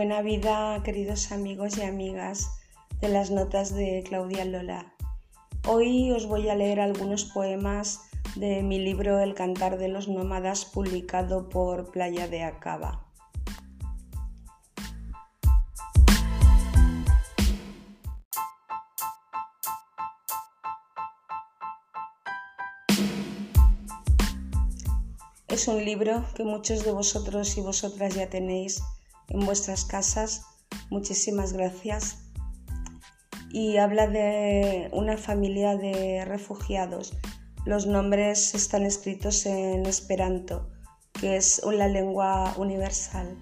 Buena vida, queridos amigos y amigas de las notas de Claudia Lola. Hoy os voy a leer algunos poemas de mi libro El cantar de los nómadas publicado por Playa de Acaba. Es un libro que muchos de vosotros y vosotras ya tenéis en vuestras casas. Muchísimas gracias. Y habla de una familia de refugiados. Los nombres están escritos en esperanto, que es la lengua universal.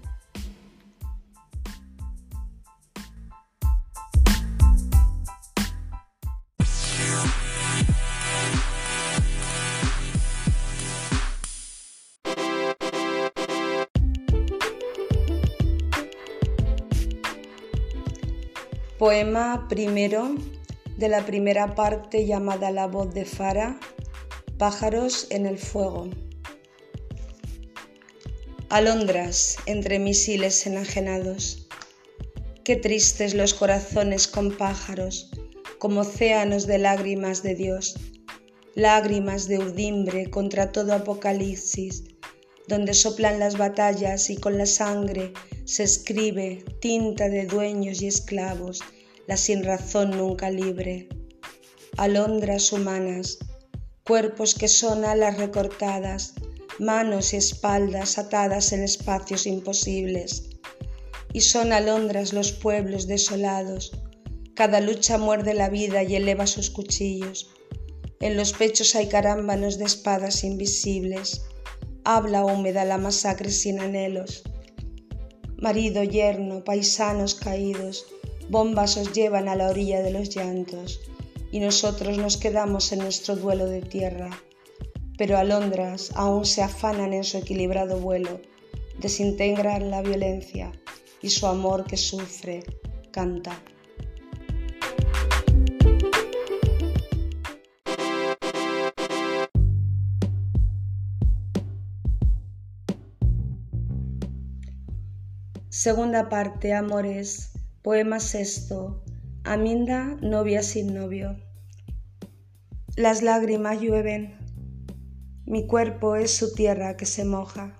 Poema primero de la primera parte llamada La voz de Fara, Pájaros en el fuego. Alondras entre misiles enajenados. Qué tristes los corazones con pájaros, como océanos de lágrimas de Dios, lágrimas de urdimbre contra todo apocalipsis, donde soplan las batallas y con la sangre se escribe tinta de dueños y esclavos, la sin razón nunca libre. Alondras humanas, cuerpos que son alas recortadas, manos y espaldas atadas en espacios imposibles. Y son alondras los pueblos desolados, cada lucha muerde la vida y eleva sus cuchillos. En los pechos hay carámbanos de espadas invisibles habla húmeda la masacre sin anhelos. Marido, yerno, paisanos caídos, bombas os llevan a la orilla de los llantos, y nosotros nos quedamos en nuestro duelo de tierra. Pero alondras aún se afanan en su equilibrado vuelo, desintegran la violencia y su amor que sufre canta. Segunda parte, Amores, poema sexto, Aminda, novia sin novio. Las lágrimas llueven, mi cuerpo es su tierra que se moja.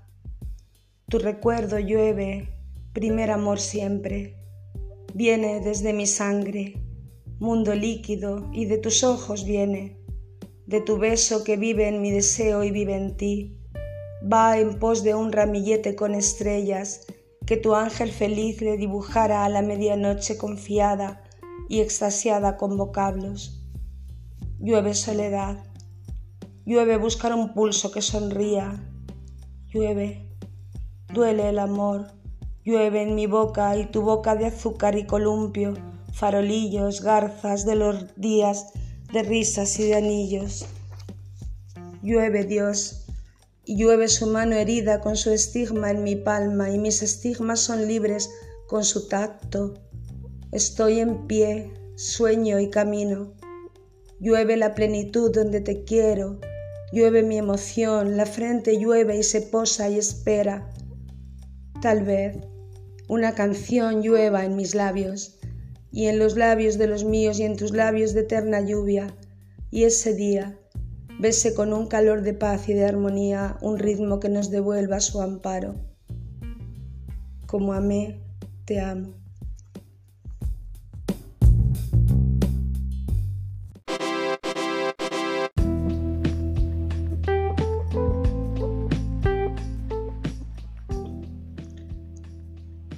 Tu recuerdo llueve, primer amor siempre, viene desde mi sangre, mundo líquido, y de tus ojos viene, de tu beso que vive en mi deseo y vive en ti, va en pos de un ramillete con estrellas, que tu ángel feliz le dibujara a la medianoche confiada y extasiada con vocablos. Llueve soledad, llueve buscar un pulso que sonría, llueve, duele el amor, llueve en mi boca y tu boca de azúcar y columpio, farolillos, garzas de los días de risas y de anillos. Llueve Dios, llueve su mano herida con su estigma en mi palma y mis estigmas son libres con su tacto. Estoy en pie, sueño y camino. Llueve la plenitud donde te quiero, llueve mi emoción, la frente llueve y se posa y espera. Tal vez una canción llueva en mis labios y en los labios de los míos y en tus labios de eterna lluvia, y ese día bese con un calor de paz y de armonía un ritmo que nos devuelva su amparo. Como amé, te amo.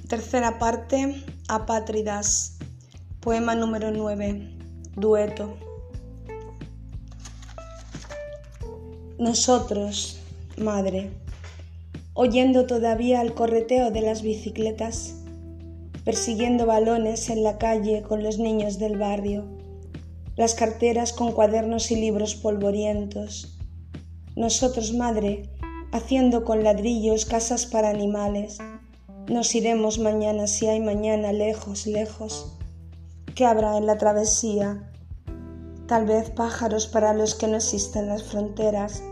Tercera parte, Apátridas, poema número 9, dueto. Nosotros, madre, oyendo todavía el correteo de las bicicletas, persiguiendo balones en la calle con los niños del barrio, las carteras con cuadernos y libros polvorientos. Nosotros, madre, haciendo con ladrillos casas para animales. Nos iremos mañana si hay mañana lejos, lejos. ¿Qué habrá en la travesía? Tal vez pájaros para los que no existen las fronteras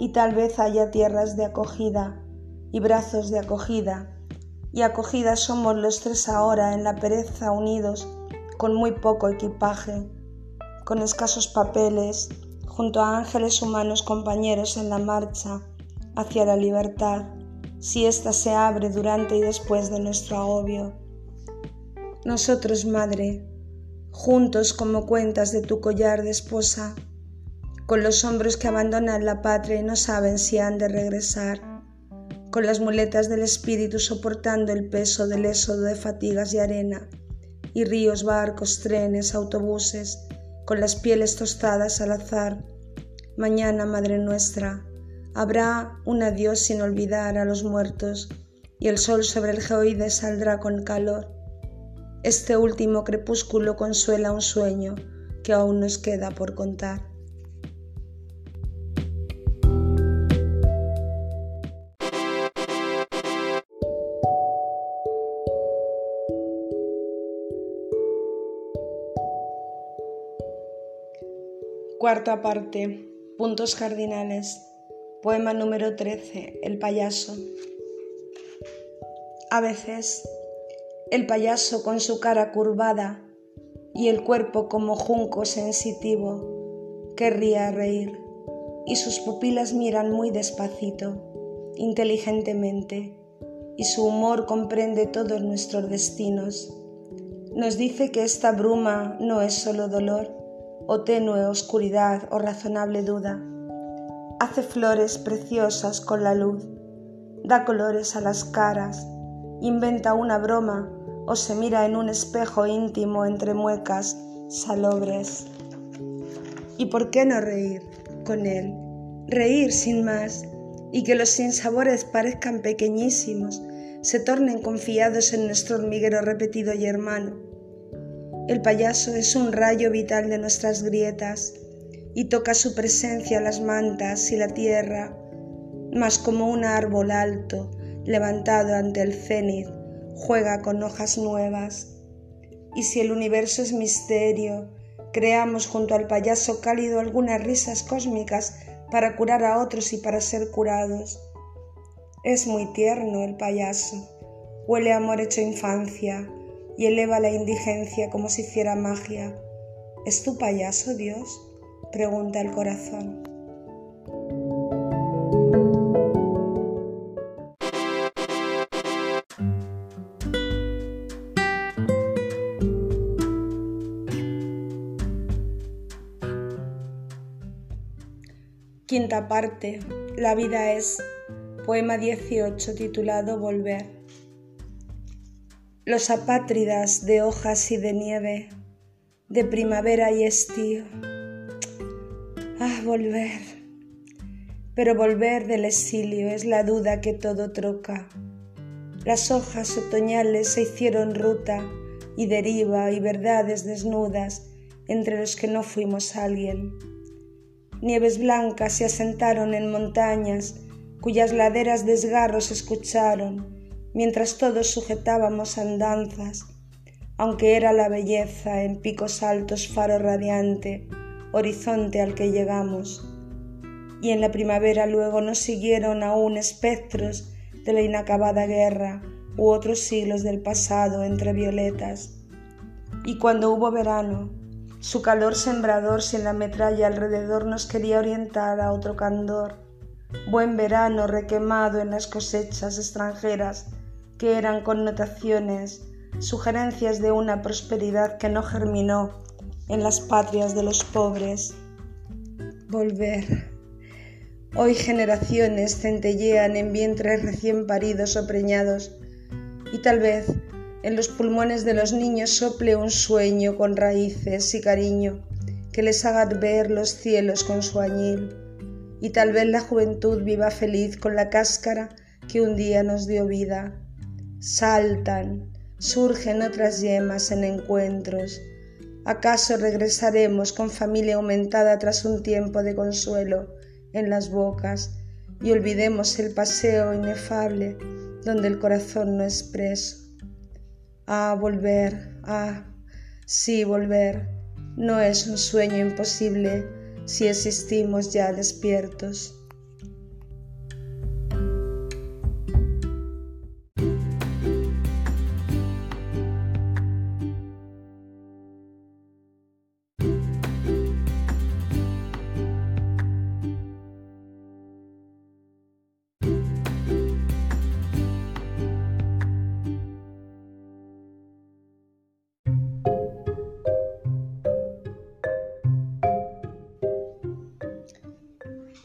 y tal vez haya tierras de acogida y brazos de acogida y acogida somos los tres ahora en la pereza unidos, con muy poco equipaje, con escasos papeles, junto a ángeles humanos compañeros en la marcha hacia la libertad, si ésta se abre durante y después de nuestro agobio. Nosotros, Madre, juntos como cuentas de tu collar de esposa, con los hombros que abandonan la patria y no saben si han de regresar, con las muletas del espíritu soportando el peso del éxodo de fatigas y arena, y ríos, barcos, trenes, autobuses, con las pieles tostadas al azar. Mañana, Madre nuestra, habrá un adiós sin olvidar a los muertos, y el sol sobre el geoide saldrá con calor. Este último crepúsculo consuela un sueño que aún nos queda por contar. Cuarta parte. Puntos cardinales. Poema número 13. El payaso. A veces, el payaso con su cara curvada y el cuerpo como junco sensitivo querría reír y sus pupilas miran muy despacito, inteligentemente, y su humor comprende todos nuestros destinos. Nos dice que esta bruma no es solo dolor, o tenue oscuridad o razonable duda. Hace flores preciosas con la luz, da colores a las caras, inventa una broma o se mira en un espejo íntimo entre muecas salobres. ¿Y por qué no reír con él? Reír sin más y que los sinsabores parezcan pequeñísimos, se tornen confiados en nuestro hormiguero repetido y hermano el payaso es un rayo vital de nuestras grietas y toca su presencia las mantas y la tierra, mas como un árbol alto, levantado ante el cenit, juega con hojas nuevas. Y si el universo es misterio, creamos junto al payaso cálido algunas risas cósmicas para curar a otros y para ser curados. Es muy tierno el payaso, huele amor hecho infancia, y eleva la indigencia como si hiciera magia. ¿Es tu payaso, Dios? pregunta el corazón. Quinta parte. La vida es. Poema 18 titulado Volver los apátridas de hojas y de nieve, de primavera y estío. Ah, volver. Pero volver del exilio es la duda que todo troca. Las hojas otoñales se hicieron ruta y deriva y verdades desnudas entre los que no fuimos alguien. Nieves blancas se asentaron en montañas cuyas laderas desgarros escucharon mientras todos sujetábamos andanzas, aunque era la belleza en picos altos faro radiante, horizonte al que llegamos. Y en la primavera luego nos siguieron aún espectros de la inacabada guerra u otros siglos del pasado entre violetas. Y cuando hubo verano, su calor sembrador sin la metralla alrededor nos quería orientar a otro candor. Buen verano requemado en las cosechas extranjeras que eran connotaciones, sugerencias de una prosperidad que no germinó en las patrias de los pobres. Volver. Hoy generaciones centellean en vientres recién paridos o preñados y tal vez en los pulmones de los niños sople un sueño con raíces y cariño que les haga ver los cielos con su añil y tal vez la juventud viva feliz con la cáscara que un día nos dio vida saltan, surgen otras yemas en encuentros. ¿Acaso regresaremos con familia aumentada tras un tiempo de consuelo en las bocas y olvidemos el paseo inefable donde el corazón no es preso? Ah, volver, ah, sí, volver. No es un sueño imposible si existimos ya despiertos.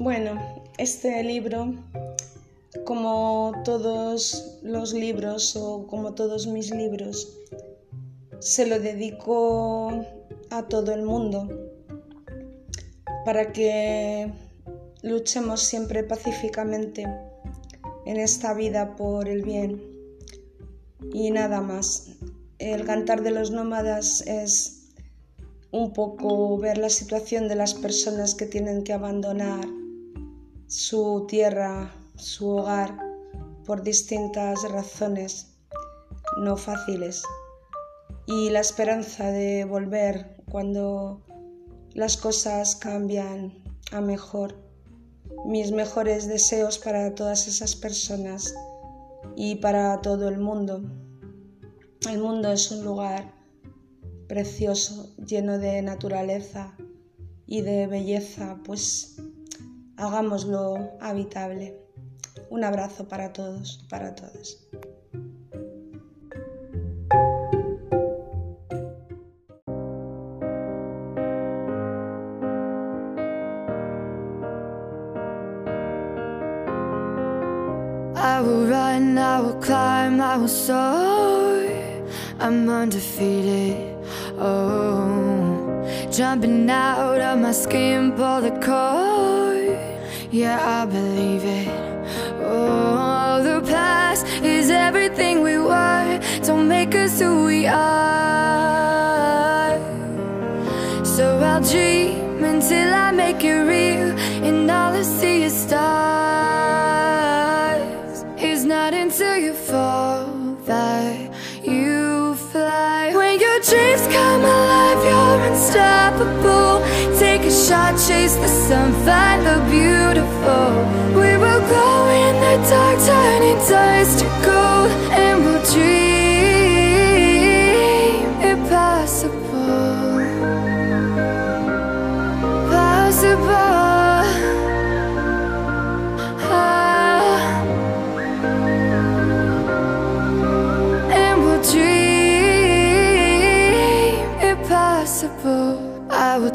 Bueno, este libro, como todos los libros o como todos mis libros, se lo dedico a todo el mundo para que luchemos siempre pacíficamente en esta vida por el bien y nada más. El cantar de los nómadas es un poco ver la situación de las personas que tienen que abandonar su tierra, su hogar, por distintas razones no fáciles. Y la esperanza de volver cuando las cosas cambian a mejor. Mis mejores deseos para todas esas personas y para todo el mundo. El mundo es un lugar precioso, lleno de naturaleza y de belleza, pues hagámoslo habitable. Un abrazo para todos, para todas. I will run, I will climb, I will soar. I'm undefeated. Oh, jumping out of my skin, pull the cord. Yeah, I believe it. Oh, the past is everything we were. Don't make us who we are. So I'll dream until I make it real, and all I see is stars. Shot, chase the sun, find the beautiful. We will glow in the dark, turning dust to gold, and we'll dream impossible. Possible.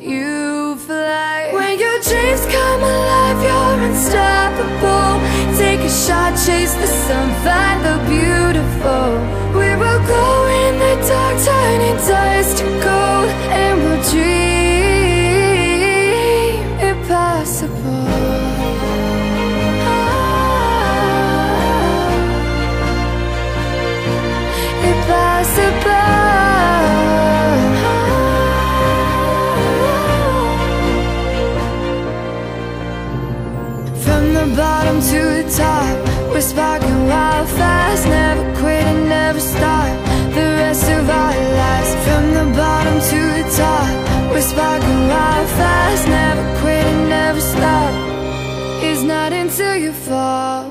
You fly. When your dreams come alive, you're unstoppable. Take a shot, chase the sun, find the beautiful. We will go in the dark, turning dust to far.